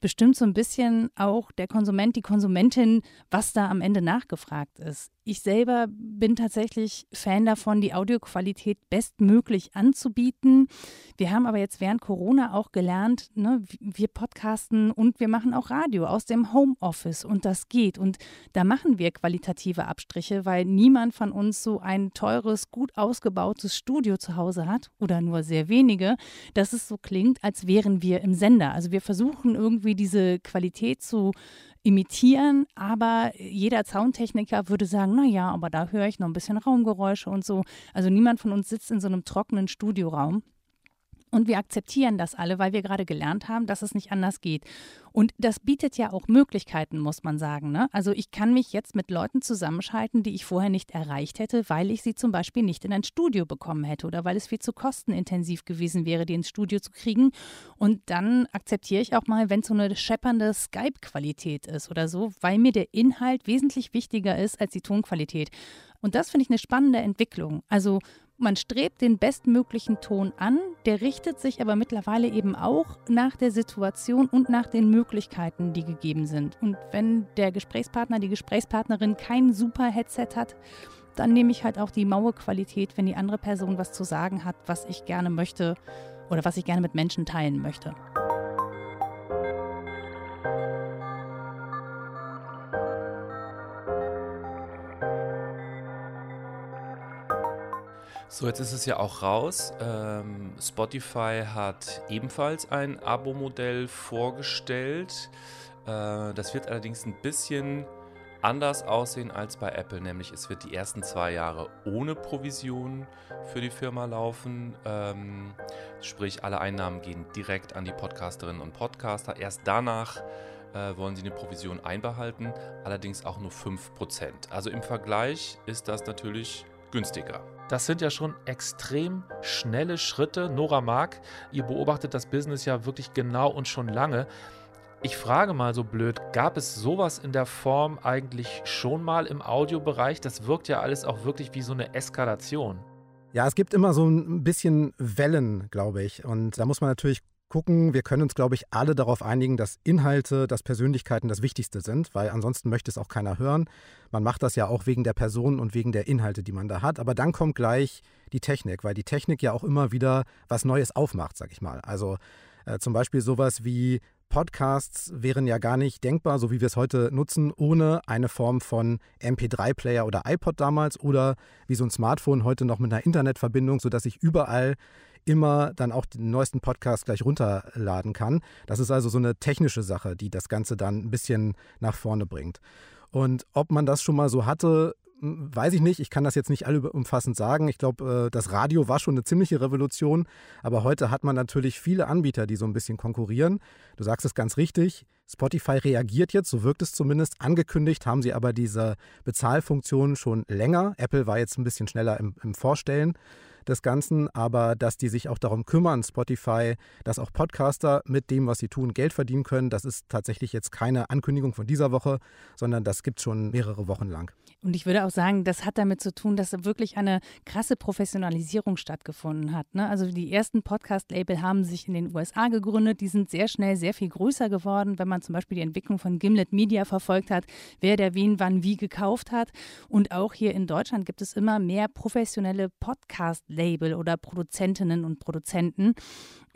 bestimmt so ein bisschen auch der Konsument, die Konsumentin, was da am Ende nachgefragt ist. Ich selber bin tatsächlich Fan davon, die Audioqualität bestmöglich anzubieten. Wir haben aber jetzt während Corona auch gelernt, ne, wir podcasten und wir machen auch Radio aus dem Homeoffice und das geht. Und da machen wir qualitative Abstriche, weil niemand von uns so ein teures, gut ausgebautes Studio zu Hause hat oder nur sehr wenige, dass es so klingt, als wären wir im Sender. Also wir versuchen irgendwie diese Qualität zu imitieren, aber jeder Soundtechniker würde sagen, naja, aber da höre ich noch ein bisschen Raumgeräusche und so. Also niemand von uns sitzt in so einem trockenen Studioraum. Und wir akzeptieren das alle, weil wir gerade gelernt haben, dass es nicht anders geht. Und das bietet ja auch Möglichkeiten, muss man sagen. Ne? Also ich kann mich jetzt mit Leuten zusammenschalten, die ich vorher nicht erreicht hätte, weil ich sie zum Beispiel nicht in ein Studio bekommen hätte oder weil es viel zu kostenintensiv gewesen wäre, die ins Studio zu kriegen. Und dann akzeptiere ich auch mal, wenn es so eine scheppernde Skype-Qualität ist oder so, weil mir der Inhalt wesentlich wichtiger ist als die Tonqualität. Und das finde ich eine spannende Entwicklung. Also man strebt den bestmöglichen Ton an, der richtet sich aber mittlerweile eben auch nach der Situation und nach den Möglichkeiten, die gegeben sind. Und wenn der Gesprächspartner, die Gesprächspartnerin kein super Headset hat, dann nehme ich halt auch die Mauerqualität, wenn die andere Person was zu sagen hat, was ich gerne möchte oder was ich gerne mit Menschen teilen möchte. So, jetzt ist es ja auch raus. Ähm, Spotify hat ebenfalls ein Abo-Modell vorgestellt. Äh, das wird allerdings ein bisschen anders aussehen als bei Apple, nämlich es wird die ersten zwei Jahre ohne Provision für die Firma laufen. Ähm, sprich, alle Einnahmen gehen direkt an die Podcasterinnen und Podcaster. Erst danach äh, wollen sie eine Provision einbehalten, allerdings auch nur 5%. Also im Vergleich ist das natürlich günstiger. Das sind ja schon extrem schnelle Schritte. Nora Mark, ihr beobachtet das Business ja wirklich genau und schon lange. Ich frage mal so blöd, gab es sowas in der Form eigentlich schon mal im Audiobereich? Das wirkt ja alles auch wirklich wie so eine Eskalation. Ja, es gibt immer so ein bisschen Wellen, glaube ich. Und da muss man natürlich gucken. Wir können uns, glaube ich, alle darauf einigen, dass Inhalte, dass Persönlichkeiten das Wichtigste sind, weil ansonsten möchte es auch keiner hören. Man macht das ja auch wegen der Person und wegen der Inhalte, die man da hat. Aber dann kommt gleich die Technik, weil die Technik ja auch immer wieder was Neues aufmacht, sag ich mal. Also äh, zum Beispiel sowas wie Podcasts wären ja gar nicht denkbar, so wie wir es heute nutzen, ohne eine Form von MP3-Player oder iPod damals oder wie so ein Smartphone heute noch mit einer Internetverbindung, sodass ich überall immer dann auch den neuesten Podcast gleich runterladen kann. Das ist also so eine technische Sache, die das Ganze dann ein bisschen nach vorne bringt. Und ob man das schon mal so hatte, weiß ich nicht, ich kann das jetzt nicht allumfassend sagen. Ich glaube, äh, das Radio war schon eine ziemliche Revolution, aber heute hat man natürlich viele Anbieter, die so ein bisschen konkurrieren. Du sagst es ganz richtig, Spotify reagiert jetzt, so wirkt es zumindest. Angekündigt haben sie aber diese Bezahlfunktion schon länger. Apple war jetzt ein bisschen schneller im, im Vorstellen des Ganzen, aber dass die sich auch darum kümmern, Spotify, dass auch Podcaster mit dem, was sie tun, Geld verdienen können, das ist tatsächlich jetzt keine Ankündigung von dieser Woche, sondern das gibt es schon mehrere Wochen lang. Und ich würde auch sagen, das hat damit zu tun, dass wirklich eine krasse Professionalisierung stattgefunden hat. Ne? Also die ersten Podcast-Label haben sich in den USA gegründet, die sind sehr schnell sehr viel größer geworden, wenn man zum Beispiel die Entwicklung von Gimlet Media verfolgt hat, wer der wen wann wie gekauft hat. Und auch hier in Deutschland gibt es immer mehr professionelle Podcast-Label. Label oder Produzentinnen und Produzenten.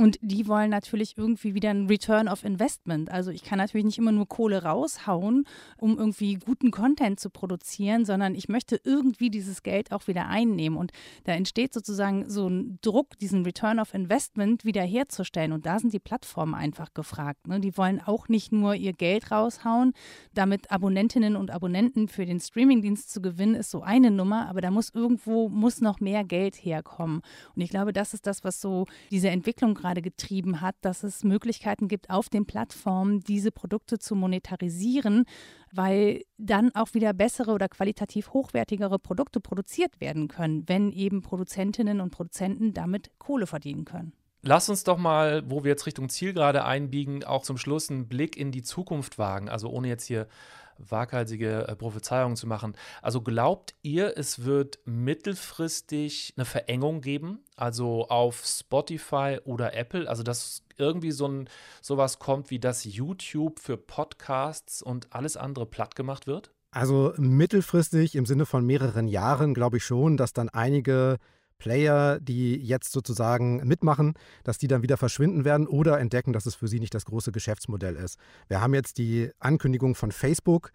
Und die wollen natürlich irgendwie wieder ein Return of Investment. Also ich kann natürlich nicht immer nur Kohle raushauen, um irgendwie guten Content zu produzieren, sondern ich möchte irgendwie dieses Geld auch wieder einnehmen. Und da entsteht sozusagen so ein Druck, diesen Return of Investment wieder herzustellen. Und da sind die Plattformen einfach gefragt. Ne? Die wollen auch nicht nur ihr Geld raushauen, damit Abonnentinnen und Abonnenten für den Streamingdienst zu gewinnen, ist so eine Nummer, aber da muss irgendwo muss noch mehr Geld herkommen. Und ich glaube, das ist das, was so diese Entwicklung gerade gerade getrieben hat, dass es Möglichkeiten gibt, auf den Plattformen diese Produkte zu monetarisieren, weil dann auch wieder bessere oder qualitativ hochwertigere Produkte produziert werden können, wenn eben Produzentinnen und Produzenten damit Kohle verdienen können. Lass uns doch mal, wo wir jetzt Richtung Zielgerade einbiegen, auch zum Schluss einen Blick in die Zukunft wagen. Also ohne jetzt hier waghalsige äh, Prophezeiungen zu machen. Also glaubt ihr, es wird mittelfristig eine Verengung geben? Also auf Spotify oder Apple? Also dass irgendwie so ein sowas kommt, wie das YouTube für Podcasts und alles andere platt gemacht wird? Also mittelfristig im Sinne von mehreren Jahren glaube ich schon, dass dann einige Player, die jetzt sozusagen mitmachen, dass die dann wieder verschwinden werden oder entdecken, dass es für sie nicht das große Geschäftsmodell ist. Wir haben jetzt die Ankündigung von Facebook.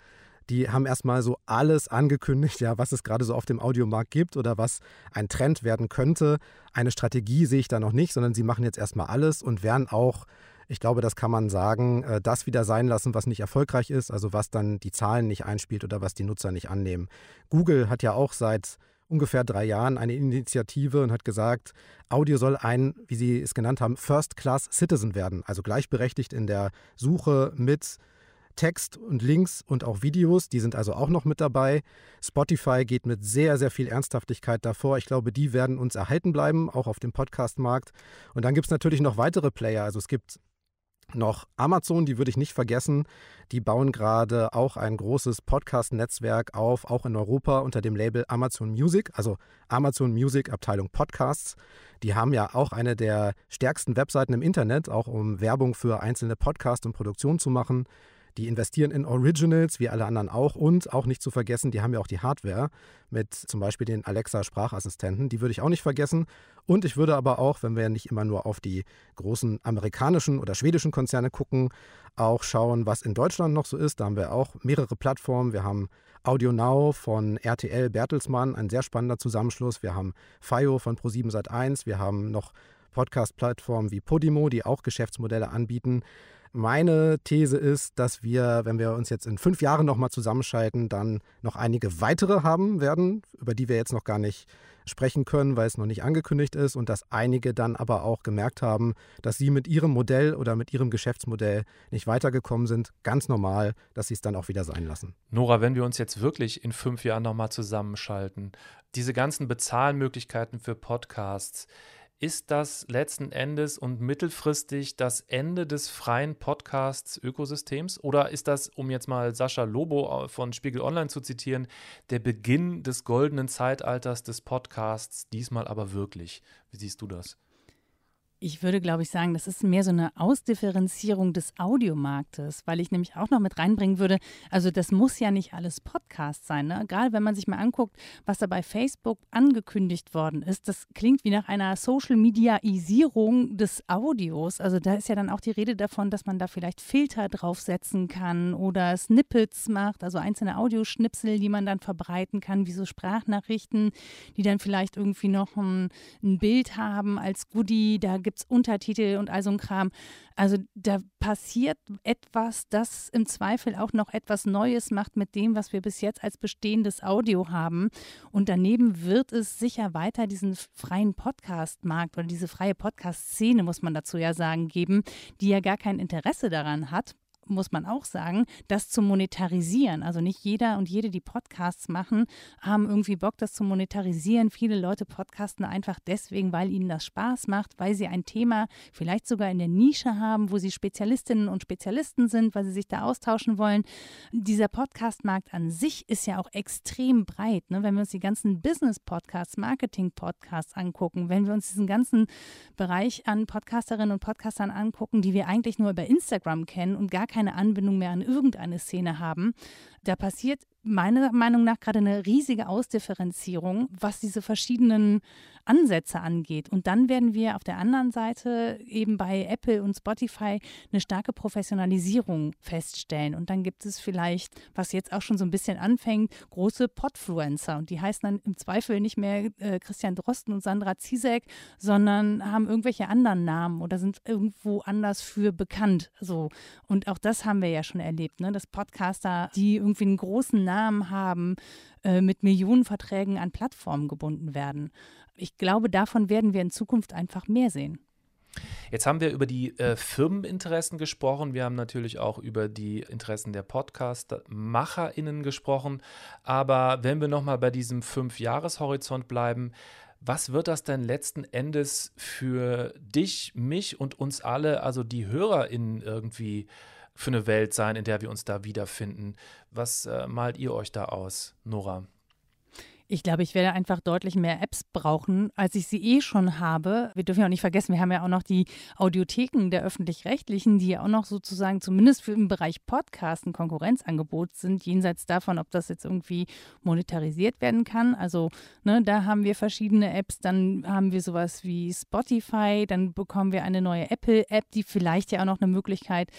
Die haben erstmal so alles angekündigt, ja, was es gerade so auf dem Audiomarkt gibt oder was ein Trend werden könnte. Eine Strategie sehe ich da noch nicht, sondern sie machen jetzt erstmal alles und werden auch ich glaube, das kann man sagen, äh, das wieder sein lassen, was nicht erfolgreich ist, also was dann die Zahlen nicht einspielt oder was die Nutzer nicht annehmen. Google hat ja auch seit ungefähr drei Jahren eine Initiative und hat gesagt, Audio soll ein, wie Sie es genannt haben, First-Class Citizen werden, also gleichberechtigt in der Suche mit Text und Links und auch Videos, die sind also auch noch mit dabei. Spotify geht mit sehr, sehr viel Ernsthaftigkeit davor. Ich glaube, die werden uns erhalten bleiben, auch auf dem Podcast-Markt. Und dann gibt es natürlich noch weitere Player. Also es gibt noch Amazon, die würde ich nicht vergessen. Die bauen gerade auch ein großes Podcast-Netzwerk auf, auch in Europa unter dem Label Amazon Music, also Amazon Music Abteilung Podcasts. Die haben ja auch eine der stärksten Webseiten im Internet, auch um Werbung für einzelne Podcasts und Produktionen zu machen. Die investieren in Originals, wie alle anderen auch. Und auch nicht zu vergessen, die haben ja auch die Hardware mit zum Beispiel den Alexa-Sprachassistenten. Die würde ich auch nicht vergessen. Und ich würde aber auch, wenn wir nicht immer nur auf die großen amerikanischen oder schwedischen Konzerne gucken, auch schauen, was in Deutschland noch so ist. Da haben wir auch mehrere Plattformen. Wir haben Audio Now von RTL Bertelsmann, ein sehr spannender Zusammenschluss. Wir haben FIO von Pro7 Sat1. Wir haben noch Podcast-Plattformen wie Podimo, die auch Geschäftsmodelle anbieten. Meine These ist, dass wir, wenn wir uns jetzt in fünf Jahren nochmal zusammenschalten, dann noch einige weitere haben werden, über die wir jetzt noch gar nicht sprechen können, weil es noch nicht angekündigt ist und dass einige dann aber auch gemerkt haben, dass sie mit ihrem Modell oder mit ihrem Geschäftsmodell nicht weitergekommen sind. Ganz normal, dass sie es dann auch wieder sein lassen. Nora, wenn wir uns jetzt wirklich in fünf Jahren nochmal zusammenschalten, diese ganzen Bezahlmöglichkeiten für Podcasts, ist das letzten Endes und mittelfristig das Ende des freien Podcasts-Ökosystems? Oder ist das, um jetzt mal Sascha Lobo von Spiegel Online zu zitieren, der Beginn des goldenen Zeitalters des Podcasts, diesmal aber wirklich? Wie siehst du das? Ich würde, glaube ich, sagen, das ist mehr so eine Ausdifferenzierung des Audiomarktes, weil ich nämlich auch noch mit reinbringen würde, also das muss ja nicht alles Podcast sein. Ne? Gerade wenn man sich mal anguckt, was da bei Facebook angekündigt worden ist, das klingt wie nach einer Social-Mediaisierung des Audios. Also da ist ja dann auch die Rede davon, dass man da vielleicht Filter draufsetzen kann oder Snippets macht, also einzelne Audioschnipsel, die man dann verbreiten kann, wie so Sprachnachrichten, die dann vielleicht irgendwie noch ein, ein Bild haben als Goodie. Da gibt gibt es Untertitel und all so ein Kram. Also da passiert etwas, das im Zweifel auch noch etwas Neues macht mit dem, was wir bis jetzt als bestehendes Audio haben. Und daneben wird es sicher weiter diesen freien Podcast-Markt oder diese freie Podcast-Szene, muss man dazu ja sagen, geben, die ja gar kein Interesse daran hat, muss man auch sagen, das zu monetarisieren. Also nicht jeder und jede, die Podcasts machen, haben irgendwie Bock, das zu monetarisieren. Viele Leute podcasten einfach deswegen, weil ihnen das Spaß macht, weil sie ein Thema vielleicht sogar in der Nische haben, wo sie Spezialistinnen und Spezialisten sind, weil sie sich da austauschen wollen. Dieser Podcastmarkt an sich ist ja auch extrem breit. Ne? Wenn wir uns die ganzen Business-Podcasts, Marketing-Podcasts angucken, wenn wir uns diesen ganzen Bereich an Podcasterinnen und Podcastern angucken, die wir eigentlich nur über Instagram kennen und gar keine Anbindung mehr an irgendeine Szene haben. Da passiert meiner Meinung nach gerade eine riesige Ausdifferenzierung, was diese verschiedenen Ansätze angeht. Und dann werden wir auf der anderen Seite eben bei Apple und Spotify eine starke Professionalisierung feststellen. Und dann gibt es vielleicht, was jetzt auch schon so ein bisschen anfängt, große Podfluencer. Und die heißen dann im Zweifel nicht mehr äh, Christian Drosten und Sandra Ziesek, sondern haben irgendwelche anderen Namen oder sind irgendwo anders für bekannt. So. Und auch das haben wir ja schon erlebt, ne? dass Podcaster, die irgendwie einen großen Namen haben, äh, mit Millionenverträgen an Plattformen gebunden werden. Ich glaube, davon werden wir in Zukunft einfach mehr sehen. Jetzt haben wir über die äh, Firmeninteressen gesprochen. Wir haben natürlich auch über die Interessen der Podcast-MacherInnen gesprochen. Aber wenn wir nochmal bei diesem Fünf-Jahres-Horizont bleiben, was wird das denn letzten Endes für dich, mich und uns alle, also die HörerInnen irgendwie für eine Welt sein, in der wir uns da wiederfinden? Was äh, malt ihr euch da aus, Nora? Ich glaube, ich werde einfach deutlich mehr Apps brauchen, als ich sie eh schon habe. Wir dürfen ja auch nicht vergessen, wir haben ja auch noch die Audiotheken der öffentlich-rechtlichen, die ja auch noch sozusagen zumindest für im Bereich Podcast ein Konkurrenzangebot sind, jenseits davon, ob das jetzt irgendwie monetarisiert werden kann. Also ne, da haben wir verschiedene Apps, dann haben wir sowas wie Spotify, dann bekommen wir eine neue Apple-App, die vielleicht ja auch noch eine Möglichkeit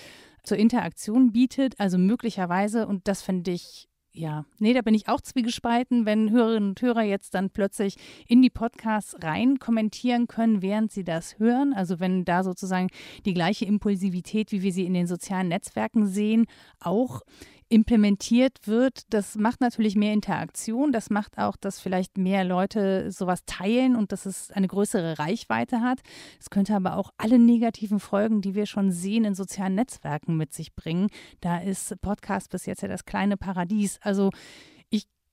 zur Interaktion bietet. Also möglicherweise, und das finde ich ja, nee, da bin ich auch zwiegespalten, wenn Hörerinnen und Hörer jetzt dann plötzlich in die Podcasts rein kommentieren können, während sie das hören. Also wenn da sozusagen die gleiche Impulsivität, wie wir sie in den sozialen Netzwerken sehen, auch implementiert wird, das macht natürlich mehr Interaktion. Das macht auch, dass vielleicht mehr Leute sowas teilen und dass es eine größere Reichweite hat. Es könnte aber auch alle negativen Folgen, die wir schon sehen, in sozialen Netzwerken mit sich bringen. Da ist Podcast bis jetzt ja das kleine Paradies. Also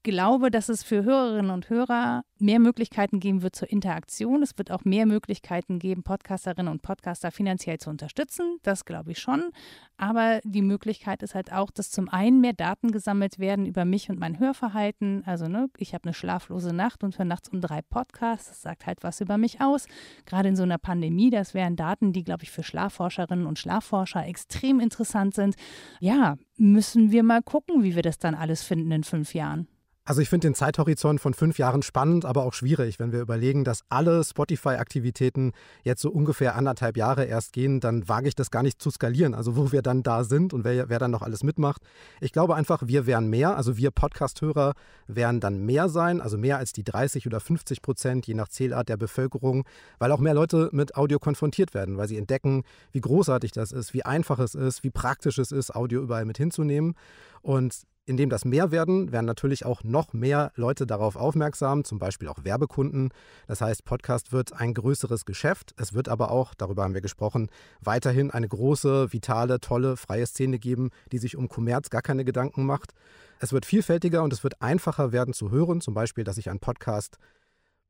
glaube, dass es für Hörerinnen und Hörer mehr Möglichkeiten geben wird zur Interaktion. Es wird auch mehr Möglichkeiten geben, Podcasterinnen und Podcaster finanziell zu unterstützen. Das glaube ich schon. Aber die Möglichkeit ist halt auch, dass zum einen mehr Daten gesammelt werden über mich und mein Hörverhalten. Also, ne, ich habe eine schlaflose Nacht und höre nachts um drei Podcasts. Das sagt halt was über mich aus. Gerade in so einer Pandemie, das wären Daten, die, glaube ich, für Schlafforscherinnen und Schlafforscher extrem interessant sind. Ja, müssen wir mal gucken, wie wir das dann alles finden in fünf Jahren. Also ich finde den Zeithorizont von fünf Jahren spannend, aber auch schwierig. Wenn wir überlegen, dass alle Spotify-Aktivitäten jetzt so ungefähr anderthalb Jahre erst gehen, dann wage ich das gar nicht zu skalieren. Also wo wir dann da sind und wer, wer dann noch alles mitmacht. Ich glaube einfach, wir werden mehr, also wir Podcast-Hörer werden dann mehr sein, also mehr als die 30 oder 50 Prozent, je nach Zählart der Bevölkerung, weil auch mehr Leute mit Audio konfrontiert werden, weil sie entdecken, wie großartig das ist, wie einfach es ist, wie praktisch es ist, Audio überall mit hinzunehmen. Und indem das mehr werden, werden natürlich auch noch mehr Leute darauf aufmerksam, zum Beispiel auch Werbekunden. Das heißt, Podcast wird ein größeres Geschäft. Es wird aber auch, darüber haben wir gesprochen, weiterhin eine große, vitale, tolle, freie Szene geben, die sich um Kommerz gar keine Gedanken macht. Es wird vielfältiger und es wird einfacher werden zu hören, zum Beispiel, dass ich einen Podcast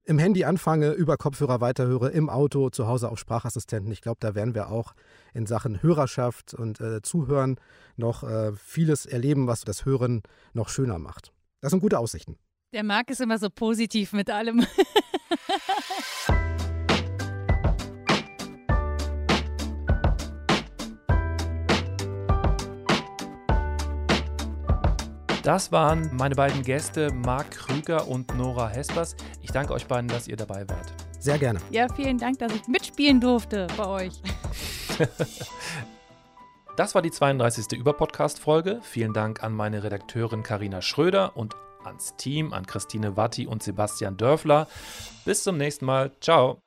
im Handy anfange, über Kopfhörer weiterhöre, im Auto, zu Hause auf Sprachassistenten. Ich glaube, da werden wir auch in Sachen Hörerschaft und äh, Zuhören noch äh, vieles erleben, was das Hören noch schöner macht. Das sind gute Aussichten. Der Marc ist immer so positiv mit allem. Das waren meine beiden Gäste, Marc Krüger und Nora Hespers. Ich danke euch beiden, dass ihr dabei wart. Sehr gerne. Ja, vielen Dank, dass ich mitspielen durfte bei euch. das war die 32. Überpodcast-Folge. Vielen Dank an meine Redakteurin Karina Schröder und ans Team, an Christine Watti und Sebastian Dörfler. Bis zum nächsten Mal. Ciao.